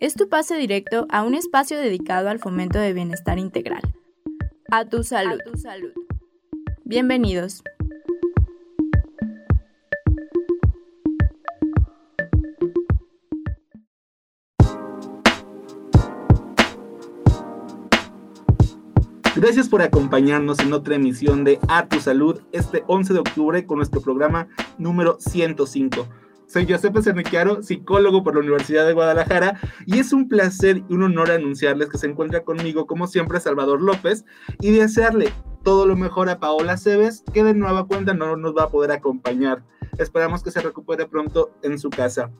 Es tu pase directo a un espacio dedicado al fomento de bienestar integral. A tu salud. tu salud. Bienvenidos. Gracias por acompañarnos en otra emisión de A Tu Salud este 11 de octubre con nuestro programa número 105. Soy Giuseppe Cernichiaro, psicólogo por la Universidad de Guadalajara, y es un placer y un honor anunciarles que se encuentra conmigo, como siempre, Salvador López, y desearle todo lo mejor a Paola Cebes, que de nueva cuenta no nos va a poder acompañar. Esperamos que se recupere pronto en su casa.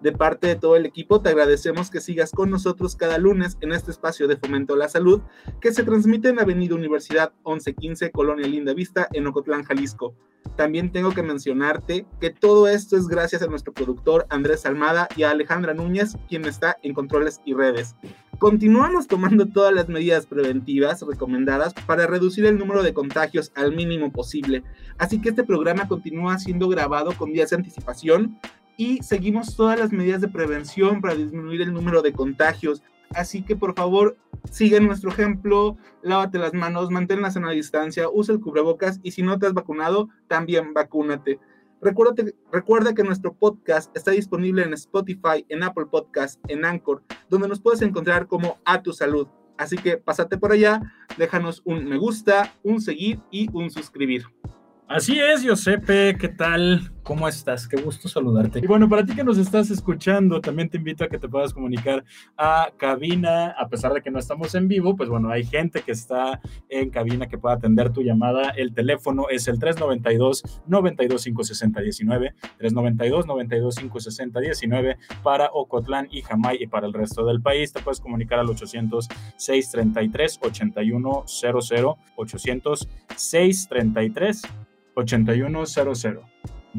De parte de todo el equipo, te agradecemos que sigas con nosotros cada lunes en este espacio de Fomento a la Salud, que se transmite en Avenida Universidad 1115, Colonia Linda Vista, en Ocotlán, Jalisco. También tengo que mencionarte que todo esto es gracias a nuestro productor Andrés Almada y a Alejandra Núñez, quien está en controles y redes. Continuamos tomando todas las medidas preventivas recomendadas para reducir el número de contagios al mínimo posible. Así que este programa continúa siendo grabado con días de anticipación y seguimos todas las medidas de prevención para disminuir el número de contagios. Así que por favor, sigue nuestro ejemplo, lávate las manos, manténlas en la distancia, usa el cubrebocas y si no te has vacunado, también vacúnate. Recuerda, recuerda que nuestro podcast está disponible en Spotify, en Apple Podcast, en Anchor, donde nos puedes encontrar como A Tu Salud. Así que pásate por allá, déjanos un me gusta, un seguir y un suscribir. Así es, Giuseppe, ¿qué tal? ¿Cómo estás? Qué gusto saludarte. Y bueno, para ti que nos estás escuchando, también te invito a que te puedas comunicar a cabina, a pesar de que no estamos en vivo, pues bueno, hay gente que está en cabina que pueda atender tu llamada. El teléfono es el 392 9256019 392 9256019 para Ocotlán y Jamay y para el resto del país. Te puedes comunicar al 800 633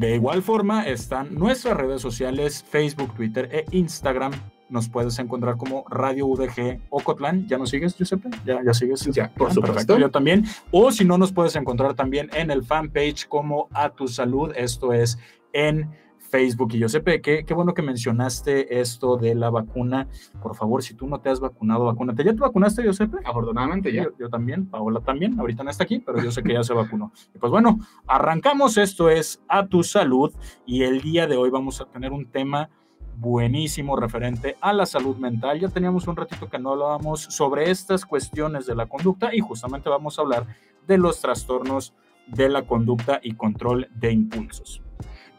8100 800 633 8100. De igual forma están nuestras redes sociales, Facebook, Twitter e Instagram. Nos puedes encontrar como Radio UDG Ocotlán. ¿Ya nos sigues, Giuseppe? ¿Ya, ya sigues? Ya, por Ah, supuesto. perfecto, yo también. O si no, nos puedes encontrar también en el fanpage como A Tu Salud. Esto es en Facebook. Y Giuseppe, qué, qué bueno que mencionaste esto de la vacuna. Por favor, si tú no te has vacunado, vacúnate. ¿Ya te vacunaste, Giuseppe? Afortunadamente ya. Yo, yo también, Paola también, ahorita no está aquí, pero yo sé que ya se vacunó. Y pues bueno, arrancamos, esto es A Tu Salud y el día de hoy vamos a tener un tema buenísimo referente a la salud mental. Ya teníamos un ratito que no hablábamos sobre estas cuestiones de la conducta y justamente vamos a hablar de los trastornos de la conducta y control de impulsos.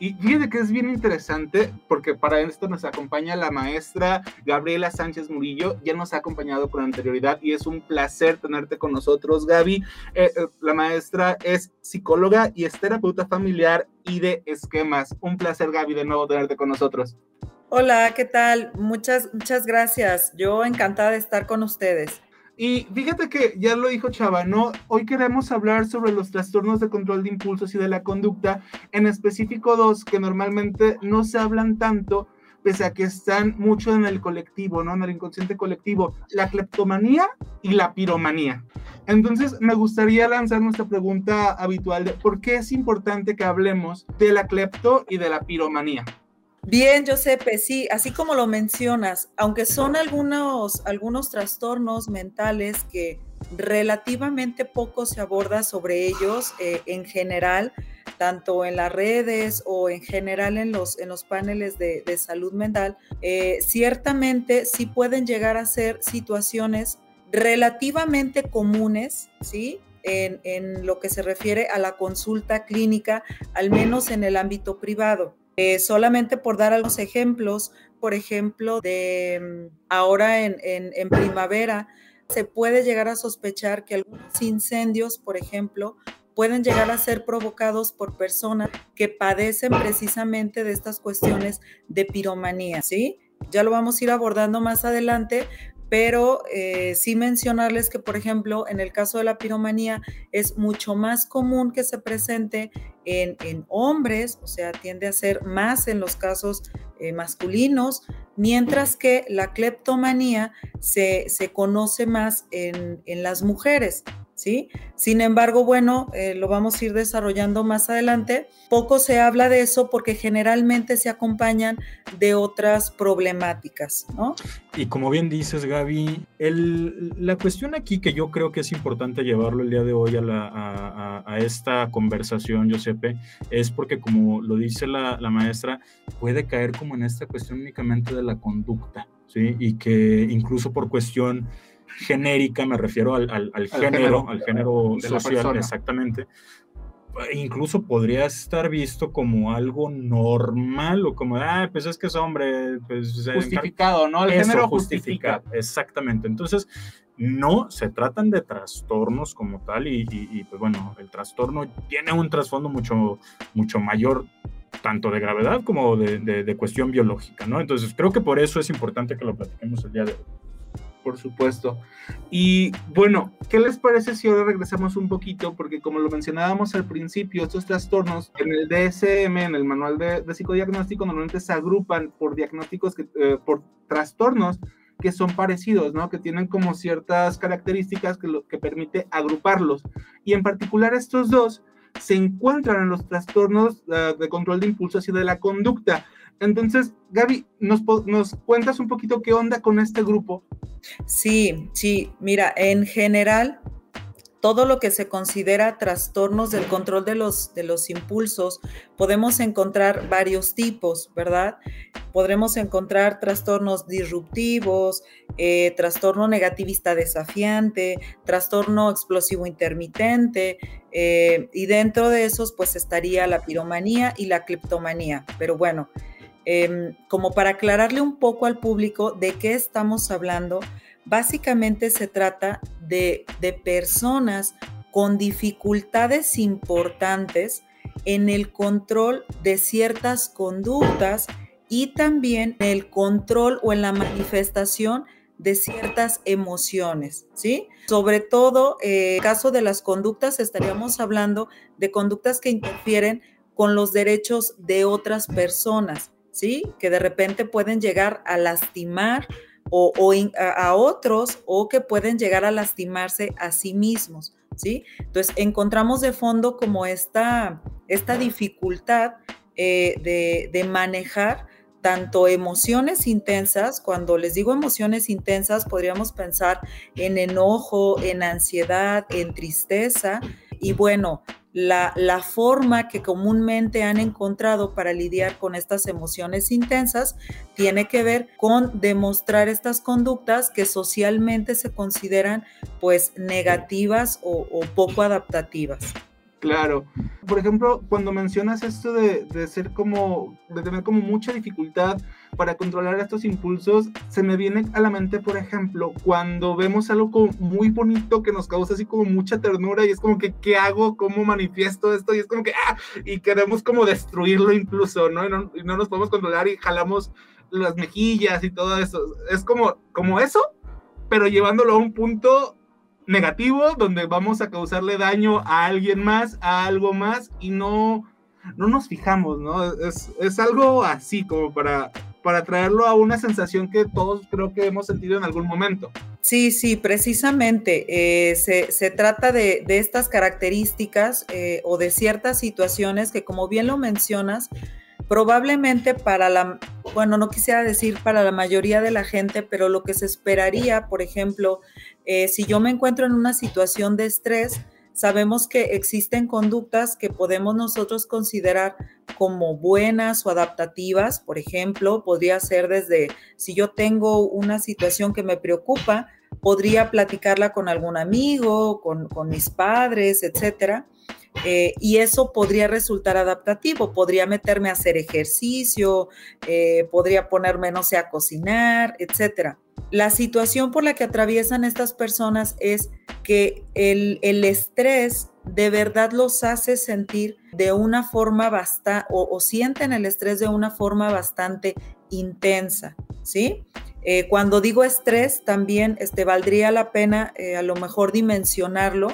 Y fíjate que es bien interesante porque para esto nos acompaña la maestra Gabriela Sánchez Murillo, ya nos ha acompañado con anterioridad y es un placer tenerte con nosotros, Gaby. Eh, eh, la maestra es psicóloga y es terapeuta familiar y de esquemas. Un placer, Gaby, de nuevo tenerte con nosotros. Hola, ¿qué tal? Muchas, muchas gracias. Yo encantada de estar con ustedes. Y fíjate que ya lo dijo Chava, ¿no? Hoy queremos hablar sobre los trastornos de control de impulsos y de la conducta, en específico dos que normalmente no se hablan tanto, pese a que están mucho en el colectivo, ¿no? En el inconsciente colectivo, la cleptomanía y la piromanía. Entonces, me gustaría lanzar nuestra pregunta habitual de por qué es importante que hablemos de la clepto y de la piromanía. Bien, Giuseppe, sí, así como lo mencionas, aunque son algunos, algunos trastornos mentales que relativamente poco se aborda sobre ellos eh, en general, tanto en las redes o en general en los, en los paneles de, salud mental, eh, ciertamente sí pueden llegar a ser situaciones relativamente comunes, ¿sí? En, en, lo que se refiere a la consulta clínica, al menos en el ámbito privado. Eh, solamente por dar algunos ejemplos, por ejemplo, de mm, ahora en, en, primavera, se puede llegar a sospechar que algunos incendios, por ejemplo, pueden llegar a ser provocados por personas que padecen precisamente de estas cuestiones de piromanía, ¿sí? Ya lo vamos a ir abordando más adelante, pero eh, sí mencionarles que, por ejemplo, en el caso de la piromanía es mucho más común que se presente en, hombres, o sea, tiende a ser más en los casos eh, masculinos, mientras que la cleptomanía se, conoce más en, en las mujeres. ¿Sí? Sin embargo, bueno, eh, lo vamos a ir desarrollando más adelante. Poco se habla de eso porque generalmente se acompañan de otras problemáticas, ¿no? Y como bien dices, Gaby, la cuestión aquí que yo creo que es importante llevarlo el día de hoy a, esta conversación, Giuseppe, es porque como lo dice la, la maestra, puede caer como en esta cuestión únicamente de la conducta, ¿sí? Y que incluso por cuestión genérica, me refiero al, género, al género social, exactamente. Incluso podría estar visto como algo normal o como, ah, pues es que es hombre, pues... Justificado, ¿no? El género justifica. Exactamente. Entonces, no se tratan de trastornos como tal y, pues bueno, el trastorno tiene un trasfondo mucho, mucho mayor tanto de gravedad como de, de, cuestión biológica, ¿no? Entonces creo que por eso es importante que lo platiquemos el día de hoy por supuesto. Y bueno, ¿qué les parece si ahora regresamos un poquito? Porque como lo mencionábamos al principio, estos trastornos en el DSM, en el manual de, psicodiagnóstico, normalmente se agrupan por diagnósticos, que, eh, por trastornos que son parecidos, ¿no? Que tienen como ciertas características que, lo, que permite agruparlos. Y en particular estos dos se encuentran en los trastornos uh, de control de impulsos y de la conducta. Entonces, Gaby, ¿nos, ¿nos cuentas un poquito qué onda con este grupo? Sí, sí, mira, en general, todo lo que se considera trastornos del control de los, de los impulsos, podemos encontrar varios tipos, ¿verdad? Podremos encontrar trastornos disruptivos, eh, trastorno negativista desafiante, trastorno explosivo intermitente, eh, y dentro de esos pues estaría la piromanía y la cleptomanía. Pero bueno, Em, como para aclararle un poco al público de qué estamos hablando, básicamente se trata de, personas con dificultades importantes en el control de ciertas conductas y también en el control o en la manifestación de ciertas emociones, ¿sí? Sobre todo, en el caso de las conductas, estaríamos hablando de conductas que interfieren con los derechos de otras personas. ¿sí? Que de repente pueden llegar a lastimar o, a, otros o que pueden llegar a lastimarse a sí mismos, ¿sí? Entonces, encontramos de fondo como esta, esta dificultad eh, de, de manejar tanto emociones intensas, cuando les digo emociones intensas, podríamos pensar en enojo, en ansiedad, en tristeza, y bueno, la, forma que comúnmente han encontrado para lidiar con estas emociones intensas tiene que ver con demostrar estas conductas que socialmente se consideran pues negativas o poco adaptativas. Claro. Por ejemplo, cuando mencionas esto de, ser como, de tener como mucha dificultad para controlar estos impulsos, se me viene a la mente, por ejemplo, cuando vemos algo como muy bonito que nos causa así como mucha ternura y es como que, ¿qué hago? ¿Cómo manifiesto esto? Y es como que, ¡ah! Y queremos como destruirlo incluso, ¿no? Y no, y no nos podemos controlar y jalamos las mejillas y todo eso. Es como, como eso, pero llevándolo a un punto negativo donde vamos a causarle daño a alguien más, a algo más y no, no nos fijamos, ¿no? Es, algo así como para, para traerlo a una sensación que todos creo que hemos sentido en algún momento. Sí, sí, precisamente. Eh, se, trata de, estas características eh, o de ciertas situaciones que, como bien lo mencionas, probablemente para la, bueno, no quisiera decir para la mayoría de la gente, pero lo que se esperaría, por ejemplo, eh, si yo me encuentro en una situación de estrés, sabemos que existen conductas que podemos nosotros considerar como buenas o adaptativas. Por ejemplo, podría ser desde si yo tengo una situación que me preocupa, podría platicarla con algún amigo, con, con mis padres, etcétera eh, y eso podría resultar adaptativo, podría meterme a hacer ejercicio, eh, podría ponerme, no sé, a cocinar, etc. La situación por la que atraviesan estas personas es que el, estrés de verdad los hace sentir de una forma bastante, o, sienten el estrés de una forma bastante intensa, ¿sí? Eh, cuando digo estrés, también este, valdría la pena a lo mejor dimensionarlo,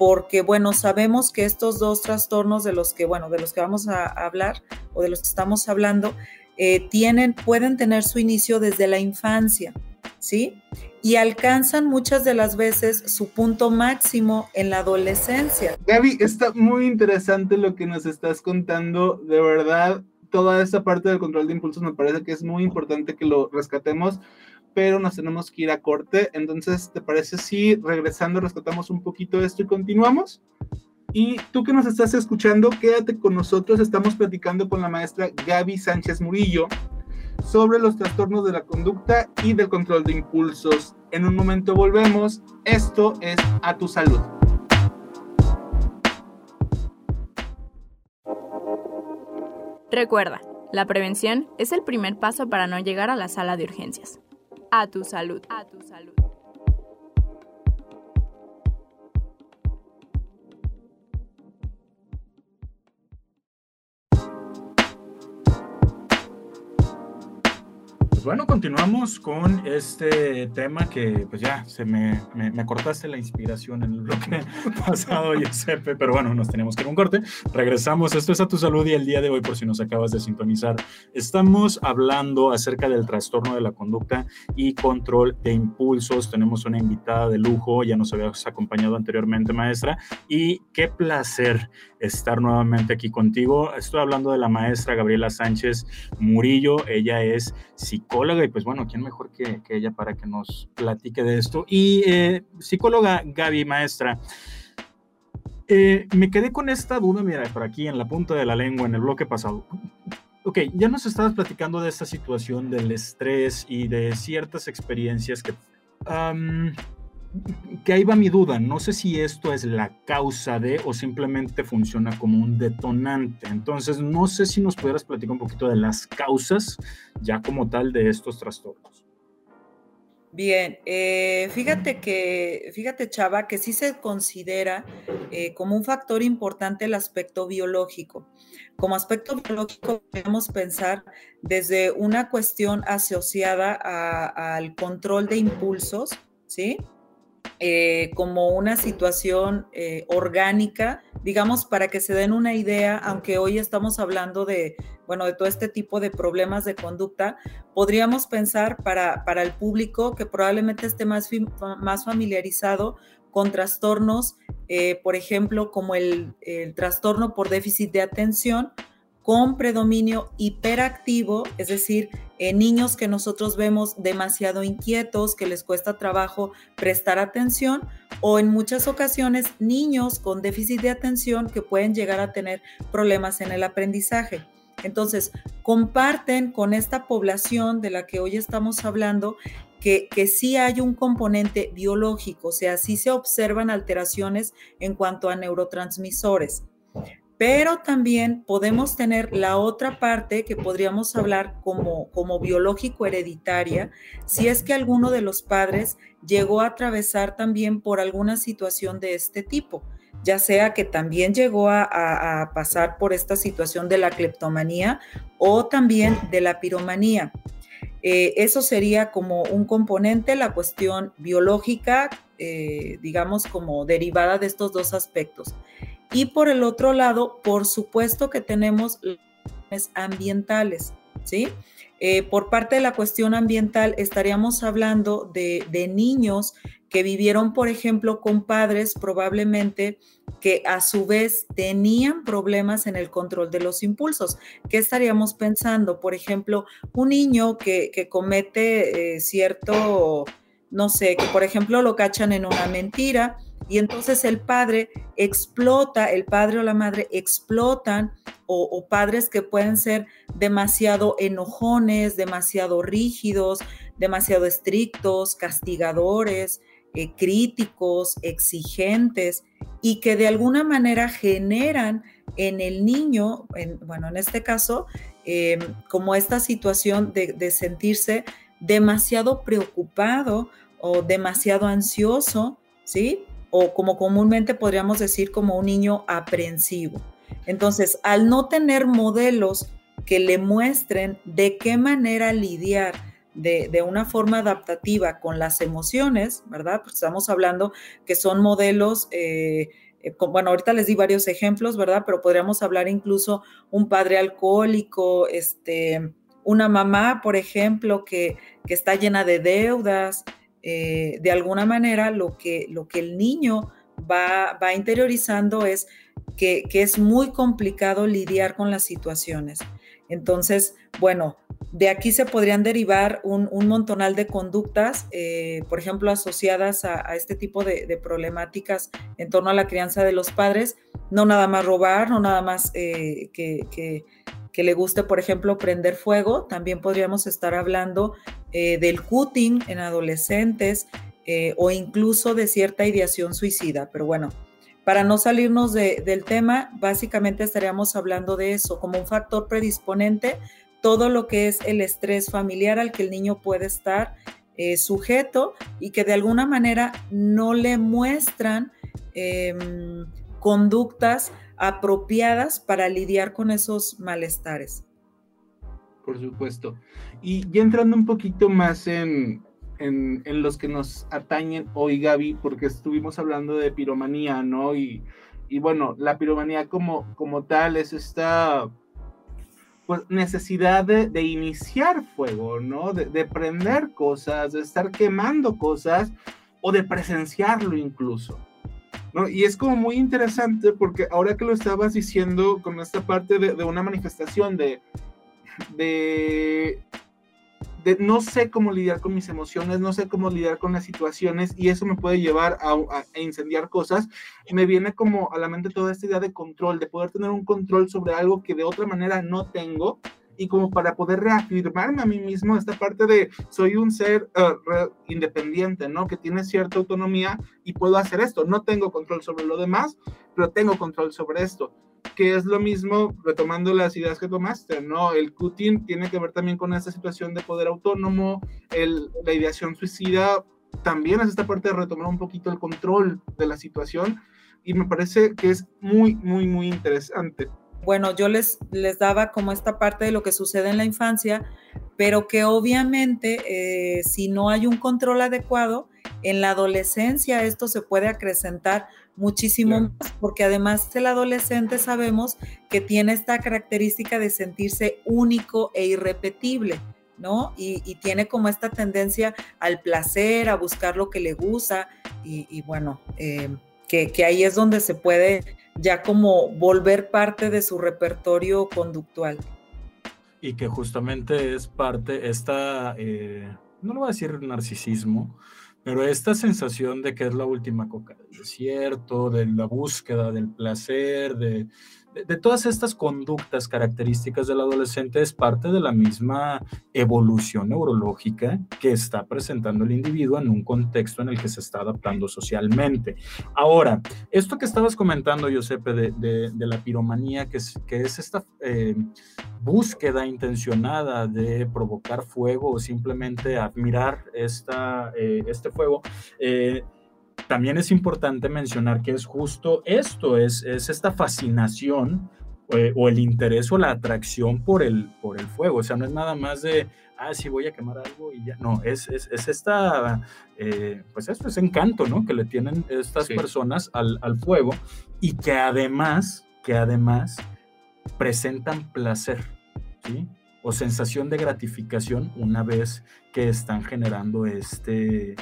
porque bueno, sabemos que estos dos trastornos de los que, bueno, de los que vamos a hablar o de los que estamos hablando, eh, tienen, pueden tener su inicio desde la infancia, ¿sí? Y alcanzan muchas de las veces su punto máximo en la adolescencia. Gaby, está muy interesante lo que nos estás contando, de verdad toda esa parte del control de impulsos me parece que es muy importante que lo rescatemos, pero nos tenemos que ir a corte. Entonces, ¿te parece si regresando rescatamos un poquito esto y continuamos? Y tú que nos estás escuchando, quédate con nosotros. Estamos platicando con la maestra Gaby Sánchez Murillo sobre los trastornos de la conducta y del control de impulsos. En un momento volvemos. Esto es A Tu Salud. Recuerda, la prevención es el primer paso para no llegar a la sala de urgencias. A tu salud. A tu salud. Pues bueno, continuamos con este tema que pues ya se me, me, cortaste la inspiración en el bloque pasado, Giuseppe, pero bueno, nos tenemos que ir un corte. Regresamos, esto es a tu salud y el día de hoy, por si nos acabas de sintonizar, estamos hablando acerca del trastorno de la conducta y control de impulsos. Tenemos una invitada de lujo, ya nos habías acompañado anteriormente, maestra, y qué placer estar nuevamente aquí contigo. Estoy hablando de la maestra Gabriela Sánchez Murillo, ella es psicóloga psicóloga y pues bueno, ¿quién mejor que, ella para que nos platique de esto? Y eh, psicóloga Gaby, maestra, eh, me quedé con esta duda, mira, por aquí en la punta de la lengua, en el bloque pasado. Ok, ya nos estabas platicando de esta situación del estrés y de ciertas experiencias que que ahí va mi duda. No sé si esto es la causa de o simplemente funciona como un detonante. Entonces, no sé si nos pudieras platicar un poquito de las causas ya como tal de estos trastornos. Bien, eh, fíjate que, fíjate Chava, que sí se considera eh, como un factor importante el aspecto biológico. Como aspecto biológico podemos pensar desde una cuestión asociada al control de impulsos, ¿sí? Eh, como una situación eh, orgánica, digamos, para que se den una idea, aunque hoy estamos hablando de, bueno, de todo este tipo de problemas de conducta, podríamos pensar para, para el público que probablemente esté más, más familiarizado con trastornos, eh, por ejemplo, como el, el trastorno por déficit de atención, con predominio hiperactivo, es decir, en niños que nosotros vemos demasiado inquietos, que les cuesta trabajo prestar atención, o en muchas ocasiones niños con déficit de atención que pueden llegar a tener problemas en el aprendizaje. Entonces, comparten con esta población de la que hoy estamos hablando que, que, sí hay un componente biológico, o sea, sí se observan alteraciones en cuanto a neurotransmisores pero también podemos tener la otra parte que podríamos hablar como, como biológico hereditaria, si es que alguno de los padres llegó a atravesar también por alguna situación de este tipo, ya sea que también llegó a, pasar por esta situación de la cleptomanía o también de la piromanía. Eh, eso sería como un componente, la cuestión biológica, eh, digamos, como derivada de estos dos aspectos. Y por el otro lado, por supuesto que tenemos las ambientales, ¿sí? Eh, por parte de la cuestión ambiental, estaríamos hablando de, niños que vivieron, por ejemplo, con padres probablemente que a su vez tenían problemas en el control de los impulsos. ¿Qué estaríamos pensando? Por ejemplo, un niño que, que comete eh, cierto, no sé, que por ejemplo lo cachan en una mentira y entonces el padre explota, el padre o la madre explotan o, padres que pueden ser demasiado enojones, demasiado rígidos, demasiado estrictos, castigadores, eh, críticos, exigentes y que de alguna manera generan en el niño, bueno, en este caso, em, como esta situación de sentirse demasiado preocupado o demasiado ansioso, ¿sí? O como comúnmente podríamos decir como un niño aprensivo. Entonces, al no tener modelos que le muestren de qué manera lidiar de, una forma adaptativa con las emociones, ¿verdad? Pues estamos hablando que son modelos, eh, eh, bueno, ahorita les di varios ejemplos, ¿verdad? Pero podríamos hablar incluso un padre alcohólico, este, una mamá, por ejemplo, que, está llena de deudas. Eh, de alguna manera, lo que, lo que el niño va, va interiorizando es que, que es muy complicado lidiar con las situaciones. Entonces, bueno, de aquí se podrían derivar un, montonal de conductas, eh, por ejemplo, asociadas a, este tipo de, problemáticas en torno a la crianza de los padres. No nada más robar, no nada más eh, que, le guste, por ejemplo, prender fuego. También podríamos estar hablando eh, del cutting en adolescentes o incluso de cierta ideación suicida. Pero bueno, para no salirnos del tema, básicamente estaríamos hablando de eso como un factor predisponente todo lo que es el estrés familiar al que el niño puede estar eh, sujeto y que de alguna manera no le muestran em, conductas apropiadas para lidiar con esos malestares. Por supuesto. Y ya entrando un poquito más en, en, los que nos atañen hoy, Gaby, porque estuvimos hablando de piromanía, ¿no? Y, y bueno, la piromanía como, como tal es esta pues, necesidad de, iniciar fuego, ¿no? De, prender cosas, de estar quemando cosas o de presenciarlo incluso. ¿No? Y es como muy interesante porque ahora que lo estabas diciendo con esta parte de, de una manifestación de, de no sé cómo lidiar con mis emociones, no sé cómo lidiar con las situaciones y eso me puede llevar a, incendiar cosas. Me viene como a la mente toda esta idea de control, de poder tener un control sobre algo que de otra manera no tengo y como para poder reafirmarme a mí mismo esta parte de soy un ser eh, independiente, ¿no? Que tiene cierta autonomía y puedo hacer esto. No tengo control sobre lo demás, pero tengo control sobre esto que es lo mismo, retomando las ideas que tomaste, ¿no? El cutting tiene que ver también con esta situación de poder autónomo, el, la ideación suicida también es esta parte de retomar un poquito el control de la situación y me parece que es muy, muy, muy interesante. Bueno, yo les, les daba como esta parte de lo que sucede en la infancia, pero que obviamente eh, si no hay un control adecuado, en la adolescencia esto se puede acrecentar muchísimo más, porque además el adolescente sabemos que tiene esta característica de sentirse único e irrepetible. ¿no? Y, tiene como esta tendencia al placer, a buscar lo que le gusta y, bueno, eh, que, ahí es donde se puede ya como volver parte de su repertorio conductual. Y que justamente es parte, esta, eh, no lo voy a decir narcisismo, pero esta sensación de que es la última coca del desierto, de la búsqueda del placer, de, de, todas estas conductas características del adolescente es parte de la misma evolución neurológica que está presentando el individuo en un contexto en el que se está adaptando socialmente. Ahora, esto que estabas comentando, Giuseppe, de, la piromanía, que es, esta eh, búsqueda intencionada de provocar fuego o simplemente admirar eh, este fuego, eh, también es importante mencionar que es justo esto, es, es esta fascinación eh, o el interés o la atracción por el, por el fuego. O sea, no es nada más de, ah, sí, voy a quemar algo y ya. No, es, es, es esta, eh, pues esto es encanto, ¿no? Que le tienen estas personas al, al fuego y que además, que además presentan placer, ¿sí? O sensación de gratificación una vez que están generando este,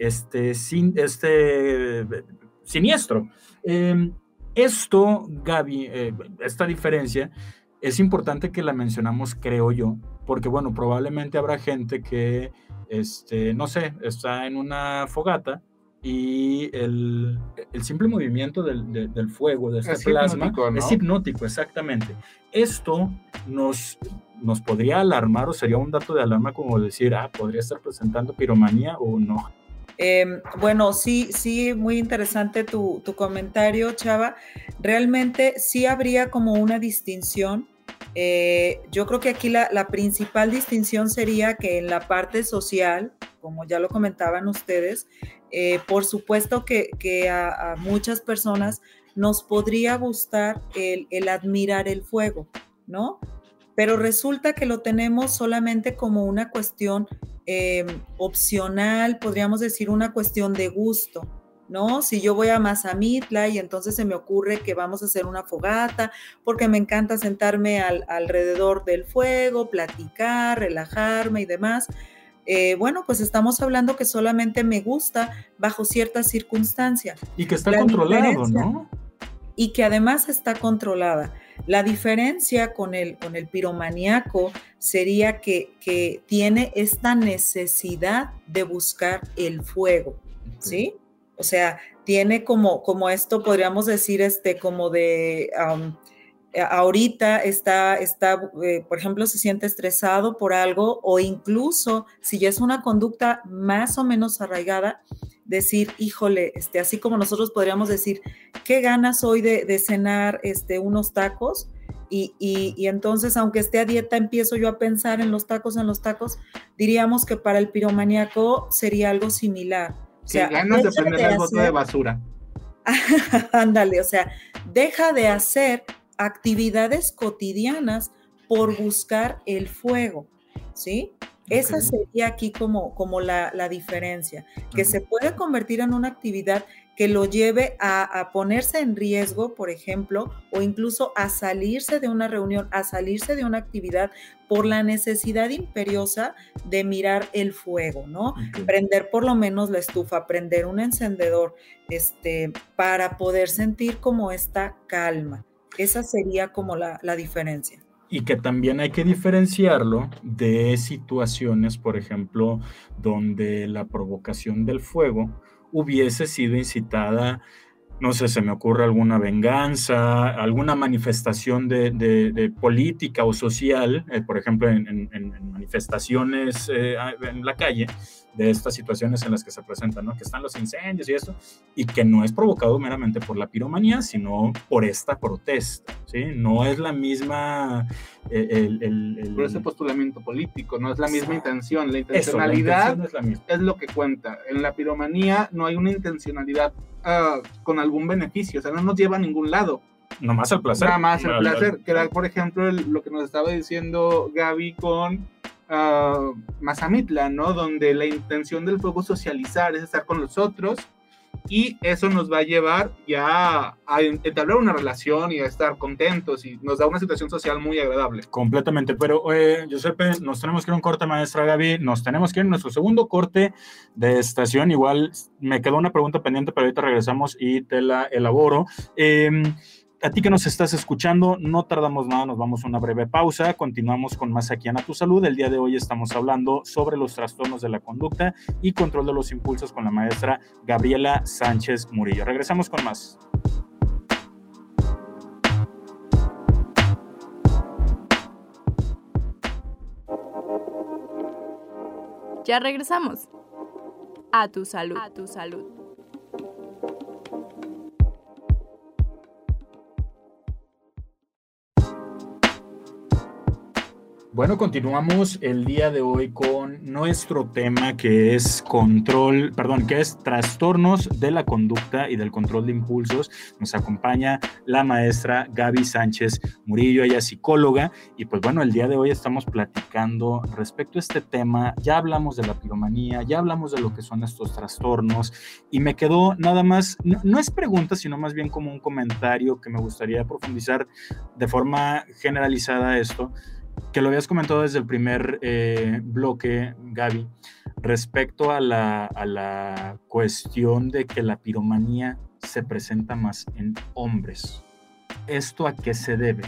este, sin, este siniestro. Em, esto, Gaby, eh, esta diferencia, es importante que la mencionamos, creo yo, porque bueno, probablemente habrá gente que, este, no sé, está en una fogata y el, el simple movimiento del, del, fuego, de este plasma, es hipnótico, exactamente. Esto nos, nos podría alarmar o sería un dato de alarma como decir, ah, podría estar presentando piromanía o no. Em, bueno, sí, sí, muy interesante tu, comentario, Chava. Realmente sí habría como una distinción. Eh, yo creo que aquí la, principal distinción sería que en la parte social, como ya lo comentaban ustedes, eh, por supuesto que, a, muchas personas nos podría gustar el, el admirar el fuego, ¿no? Pero resulta que lo tenemos solamente como una cuestión em, opcional, podríamos decir una cuestión de gusto. ¿no? Si yo voy a Mazamitla y entonces se me ocurre que vamos a hacer una fogata, porque me encanta sentarme alrededor del fuego, platicar, relajarme y demás. Eh, bueno, pues estamos hablando que solamente me gusta bajo ciertas circunstancias. Y que está controlado, ¿no? Y que además está controlada. La diferencia con el, con el piromaníaco sería que, que tiene esta necesidad de buscar el fuego, ¿sí? O sea, tiene como, como esto, podríamos decir, este, como de, ahorita está, está eh, por ejemplo, se siente estresado por algo o incluso si ya es una conducta más o menos arraigada, decir, híjole, este, así como nosotros podríamos decir, qué ganas hoy de, cenar este, unos tacos. Y, y, entonces, aunque esté a dieta, empiezo yo a pensar en los tacos, en los tacos, diríamos que para el piromaníaco sería algo similar Sí, ganas de prender el bote de basura. Ándale, o sea, deja de hacer actividades cotidianas por buscar el fuego, ¿sí? Esa sería aquí como, como la, diferencia, que se puede convertir en una actividad que lo lleve a, ponerse en riesgo, por ejemplo, o incluso a salirse de una reunión, a salirse de una actividad por la necesidad imperiosa de mirar el fuego, ¿no? Prender por lo menos la estufa, prender un encendedor, este, para poder sentir como esta calma. Esa sería como la, la diferencia. Y que también hay que diferenciarlo de situaciones, por ejemplo, donde la provocación del fuego hubiese sido incitada, no sé, se me ocurre alguna venganza, alguna manifestación de, política o social, eh, por ejemplo, en, manifestaciones eh, en la calle, de estas situaciones en las que se presentan, ¿no? Que están los incendios y eso, y que no es provocado meramente por la piromanía, sino por esta protesta, ¿sí? No es la misma... Eh, el, el, por ese postulamiento político, no es la misma intención, la intencionalidad es, lo que cuenta. En la piromanía no hay una intencionalidad ah, con algún beneficio, o sea, no nos lleva a ningún lado. Nomás el placer. Nada más el placer, que era, por ejemplo, lo que nos estaba diciendo Gaby con uh, Mazamitla, ¿no? Donde la intención del fuego socializar es estar con los otros y eso nos va a llevar ya a entablar una relación y a estar contentos y nos da una situación social muy agradable. Completamente, pero eh, Giuseppe, nos tenemos que ir a un corte, maestra Gaby, nos tenemos que ir a nuestro segundo corte de estación, igual me quedó una pregunta pendiente, pero ahorita regresamos y te la elaboro. Eh, a ti que nos estás escuchando, no tardamos nada, nos vamos a una breve pausa, continuamos con más aquí en A Tu Salud. El día de hoy estamos hablando sobre los trastornos de la conducta y control de los impulsos con la maestra Gabriela Sánchez Murillo. Regresamos con más. Ya regresamos. A tu salud. A tu salud. Bueno, continuamos el día de hoy con nuestro tema que es control, perdón, que es trastornos de la conducta y del control de impulsos. Nos acompaña la maestra Gaby Sánchez Murillo, ella es psicóloga y pues bueno, el día de hoy estamos platicando respecto a este tema. Ya hablamos de la piromanía, ya hablamos de lo que son estos trastornos y me quedó nada más, no, no es pregunta, sino más bien como un comentario que me gustaría profundizar de forma generalizada esto que lo habías comentado desde el primer eh, bloque, Gaby, respecto a la, cuestión de que la piromanía se presenta más en hombres. ¿Esto a qué se debe?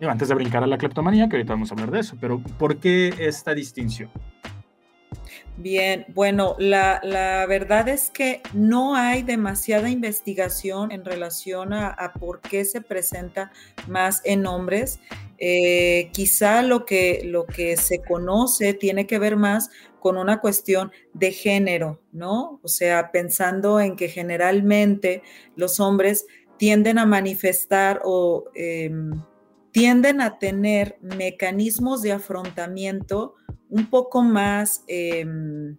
antes de brincar a la cleptomanía, que ahorita vamos a hablar de eso, pero ¿por qué esta distinción? Bien, bueno, la, verdad es que no hay demasiada investigación en relación a, por qué se presenta más en hombres. Eh, quizá lo que, lo que se conoce tiene que ver más con una cuestión de género, ¿no? O sea, pensando en que generalmente los hombres tienden a manifestar o em, tienden a tener mecanismos de afrontamiento un poco más, em,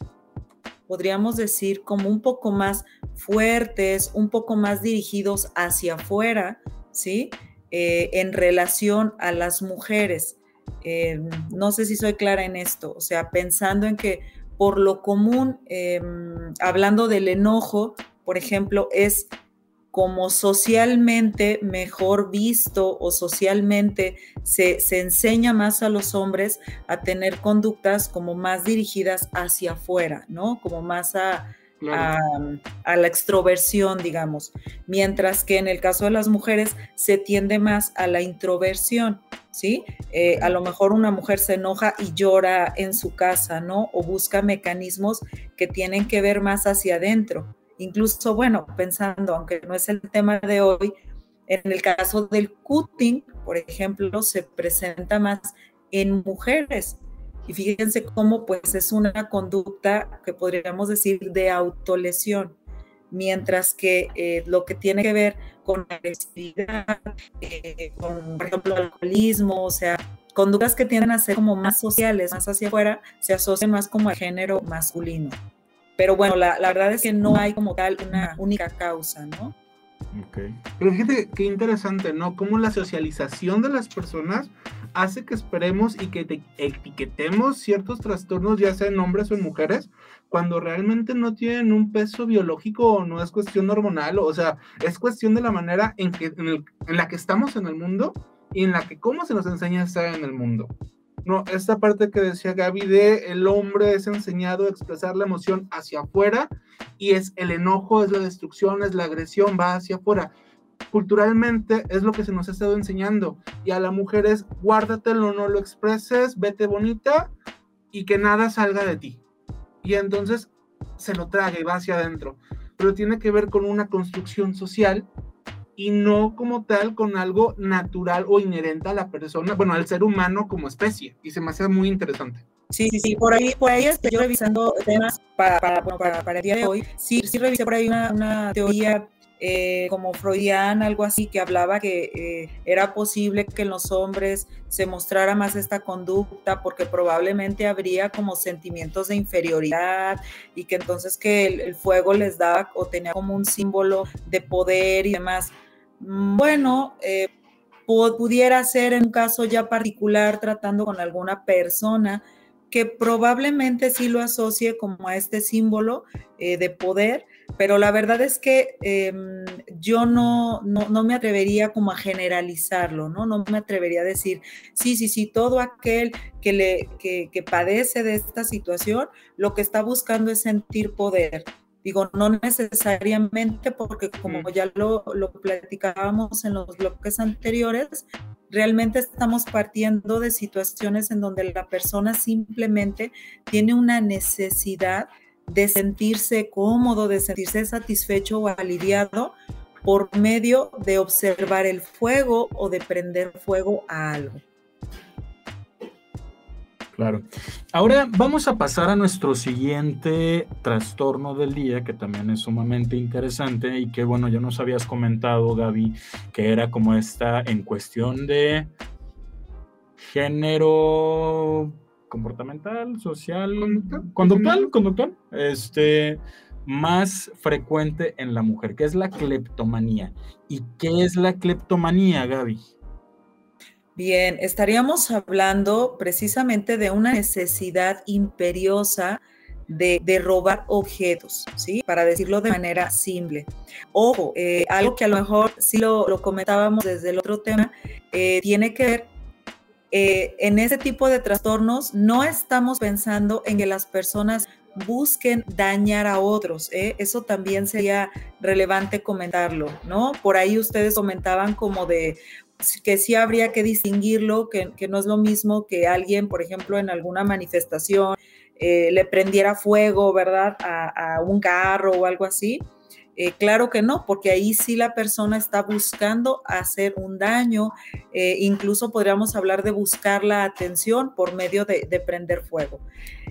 podríamos decir, como un poco más fuertes, un poco más dirigidos hacia afuera, ¿sí? Eh, en relación a las mujeres. eh, no sé si soy clara en esto, o sea, pensando en que por lo común, em, hablando del enojo, por ejemplo, es como socialmente mejor visto o socialmente se, enseña más a los hombres a tener conductas como más dirigidas hacia afuera, ¿no? Como más a, a, la extroversión, digamos, mientras que en el caso de las mujeres se tiende más a la introversión, ¿sí? Eh, a lo mejor una mujer se enoja y llora en su casa, ¿no? O busca mecanismos que tienen que ver más hacia adentro. Incluso, bueno, pensando, aunque no es el tema de hoy, en el caso del cutting, por ejemplo, se presenta más en mujeres. Y fíjense cómo pues es una conducta que podríamos decir de autolesión, mientras que eh, lo que tiene que ver con agresividad, eh, con, por ejemplo, alcoholismo, o sea, conductas que tienden a ser como más sociales, más hacia afuera, se asocian más como al género masculino. Pero bueno, la, la, verdad es que no hay como tal una única causa, ¿no? Ok. Pero fíjate qué interesante, ¿no? Cómo la socialización de las personas hace que esperemos y que etiquetemos ciertos trastornos, ya sea en hombres o en mujeres, cuando realmente no tienen un peso biológico o no es cuestión hormonal, o sea, es cuestión de la manera en, que, en, en la que estamos en el mundo y en la que cómo se nos enseña a estar en el mundo. No, esta parte que decía Gaby de el hombre es enseñado a expresar la emoción hacia afuera y es el enojo, es la destrucción, es la agresión, va hacia afuera. Culturalmente es lo que se nos ha estado enseñando y a la mujer es guárdatelo, no lo expreses, vete bonita y que nada salga de ti. Y entonces se lo traga y va hacia adentro. Pero tiene que ver con una construcción social y no como tal con algo natural o inherente a la persona, bueno, al ser humano como especie. Y se me hace muy interesante. Sí, sí, sí, por ahí, por ahí estoy revisando temas para, para, para, para, el día de hoy. Sí, sí revisé por ahí una, una teoría eh, como freudiana, algo así, que hablaba que eh, era posible que en los hombres se mostrara más esta conducta porque probablemente habría como sentimientos de inferioridad y que entonces que el, el fuego les daba o tenía como un símbolo de poder y demás. Mm, bueno, eh, pudiera ser en un caso ya particular tratando con alguna persona que probablemente sí lo asocie como a este símbolo eh, de poder, pero la verdad es que em, yo no, no, me atrevería como a generalizarlo, ¿no? No me atrevería a decir, sí, sí, sí, todo aquel que, le, que, que padece de esta situación, lo que está buscando es sentir poder. Digo, no necesariamente porque como ya lo, lo platicábamos en los bloques anteriores, realmente estamos partiendo de situaciones en donde la persona simplemente tiene una necesidad de sentirse cómodo, de sentirse satisfecho o aliviado por medio de observar el fuego o de prender fuego a algo. Claro. Ahora vamos a pasar a nuestro siguiente trastorno del día, que también es sumamente interesante y que, bueno, ya nos habías comentado, Gaby, que era como esta en cuestión de género comportamental, social, conductual, conductual, este, más frecuente en la mujer, que es la cleptomanía. ¿Y qué es la cleptomanía, Gaby? Bien, estaríamos hablando precisamente de una necesidad imperiosa de, robar objetos, ¿sí? Para decirlo de manera simple. Ojo, eh, algo que a lo mejor sí lo, comentábamos desde el otro tema, eh, tiene que ver eh, en ese tipo de trastornos, no estamos pensando en que las personas busquen dañar a otros. Eso también sería relevante comentarlo, ¿no? Por ahí ustedes comentaban como de, que sí habría que distinguirlo, que, no es lo mismo que alguien, por ejemplo, en alguna manifestación eh, le prendiera fuego, ¿verdad?, a, un carro o algo así. Eh, claro que no, porque ahí sí la persona está buscando hacer un daño, eh, incluso podríamos hablar de buscar la atención por medio de, de prender fuego.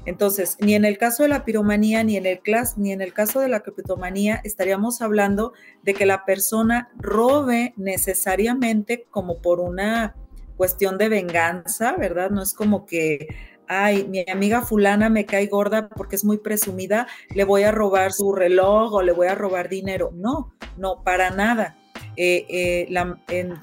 Entonces, ni en el caso de la piromanía, ni en el, ni en el caso de la criptomanía, estaríamos hablando de que la persona robe necesariamente como por una cuestión de venganza, ¿verdad? No es como que, ay, mi amiga fulana me cae gorda porque es muy presumida, le voy a robar su reloj o le voy a robar dinero. No, no, para nada. Eh, eh,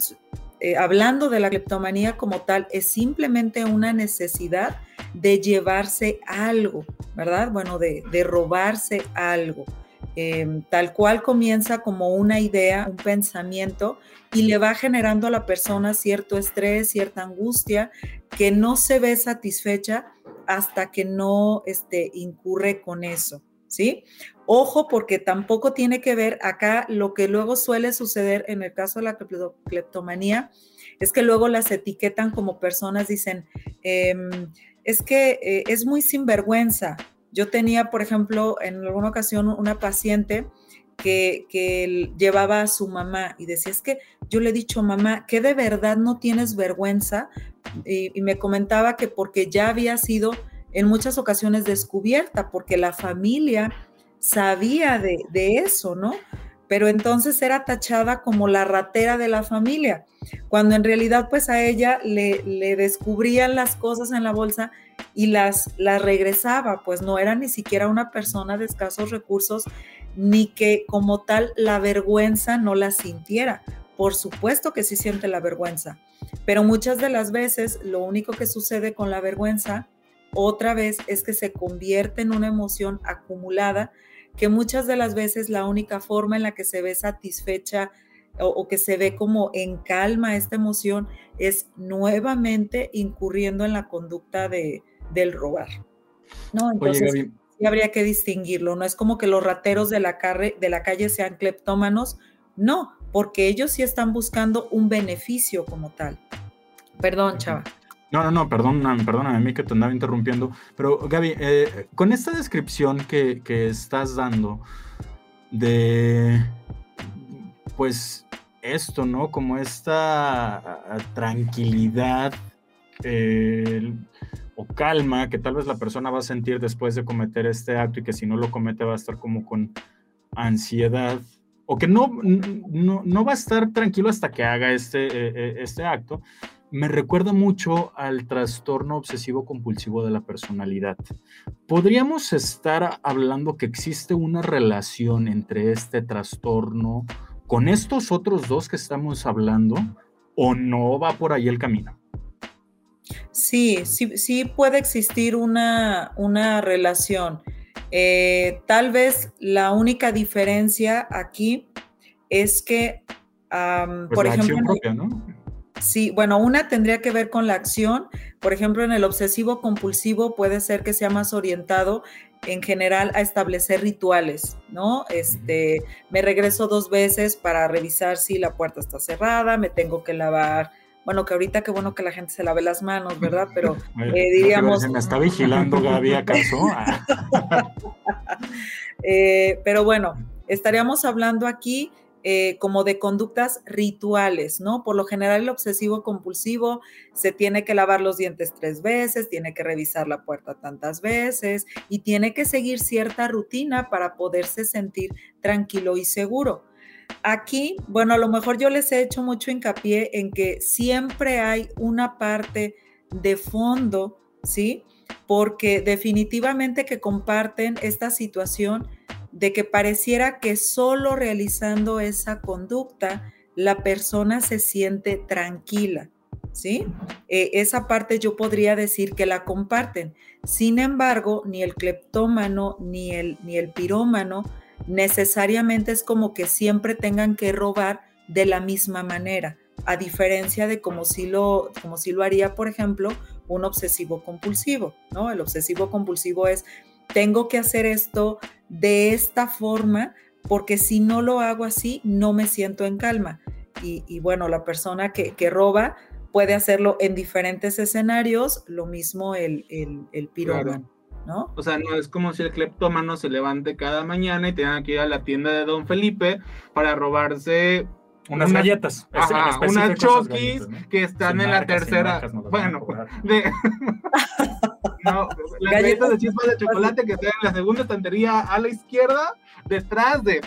eh, hablando de la cleptomanía como tal, es simplemente una necesidad de llevarse algo, ¿verdad? Bueno, de, robarse algo. Em, tal cual comienza como una idea, un pensamiento, y le va generando a la persona cierto estrés, cierta angustia, que no se ve satisfecha hasta que no este, incurre con eso, ¿sí? Ojo, porque tampoco tiene que ver acá lo que luego suele suceder en el caso de la cleptomanía, es que luego las etiquetan como personas, dicen, em, es que eh, es muy sinvergüenza. Yo tenía, por ejemplo, en alguna ocasión una paciente que, llevaba a su mamá y decía, es que yo le he dicho, mamá, que de verdad no tienes vergüenza. Y, y me comentaba que porque ya había sido en muchas ocasiones descubierta, porque la familia sabía de, eso, ¿no? Pero entonces era tachada como la ratera de la familia, cuando en realidad pues a ella le, descubrían las cosas en la bolsa y las, las regresaba, pues no era ni siquiera una persona de escasos recursos, ni que como tal la vergüenza no la sintiera. Por supuesto que sí siente la vergüenza, pero muchas de las veces lo único que sucede con la vergüenza otra vez es que se convierte en una emoción acumulada que muchas de las veces la única forma en la que se ve satisfecha o, que se ve como en calma esta emoción es nuevamente incurriendo en la conducta de, del robar. ¿no? Entonces, sí habría que distinguirlo. No es como que los rateros de la, de la calle sean cleptómanos, no, porque ellos sí están buscando un beneficio como tal. Perdón, chava. No, no, no, perdóname, perdóname a mí que te andaba interrumpiendo, pero Gaby, eh, con esta descripción que, estás dando de, pues, esto, ¿no? Como esta ah, tranquilidad o calma que tal vez la persona va a sentir después de cometer este acto y que si no lo comete va a estar como con ansiedad o que no, no, va a estar tranquilo hasta que haga este, eh, eh, este acto me recuerda mucho al trastorno obsesivo compulsivo de la personalidad. ¿Podríamos estar hablando que existe una relación entre este trastorno con estos otros dos que estamos hablando o no va por ahí el camino? Sí, sí, sí puede existir una, una relación. Eh, tal vez la única diferencia aquí es que, pues por ejemplo, ¿no? Sí, bueno, una tendría que ver con la acción. Por ejemplo, en el obsesivo compulsivo puede ser que sea más orientado en general a establecer rituales, ¿no? Este, me regreso dos veces para revisar si la puerta está cerrada, me tengo que lavar. Bueno, que ahorita qué bueno que la gente se lave las manos, ¿verdad? Pero eh, diríamos. ¿Se me está vigilando Gaby acaso? eh, pero bueno, estaríamos hablando aquí eh, como de conductas rituales, ¿no? Por lo general el obsesivo compulsivo se tiene que lavar los dientes tres veces, tiene que revisar la puerta tantas veces y tiene que seguir cierta rutina para poderse sentir tranquilo y seguro. Aquí, bueno, a lo mejor yo les he hecho mucho hincapié en que siempre hay una parte de fondo, ¿sí? Porque definitivamente que comparten esta situación de que pareciera que solo realizando esa conducta la persona se siente tranquila, ¿sí? Eh, esa parte yo podría decir que la comparten. Sin embargo, ni el cleptómano ni el, ni el pirómano necesariamente es como que siempre tengan que robar de la misma manera, a diferencia de como si lo, como si lo haría, por ejemplo, un obsesivo compulsivo, ¿no? El obsesivo compulsivo es tengo que hacer esto de esta forma porque si no lo hago así, no me siento en calma. Y, bueno, la persona que, roba puede hacerlo en diferentes escenarios, lo mismo el, el, el pirómano. ¿No? O sea, no es como si el cleptómano se levante cada mañana y tenga que ir a la tienda de Don Felipe para robarse unas, galletas. unas chokis que están en la tercera. bueno, de, no, las galletas de chispas de chocolate que están en la segunda estantería a la izquierda, detrás de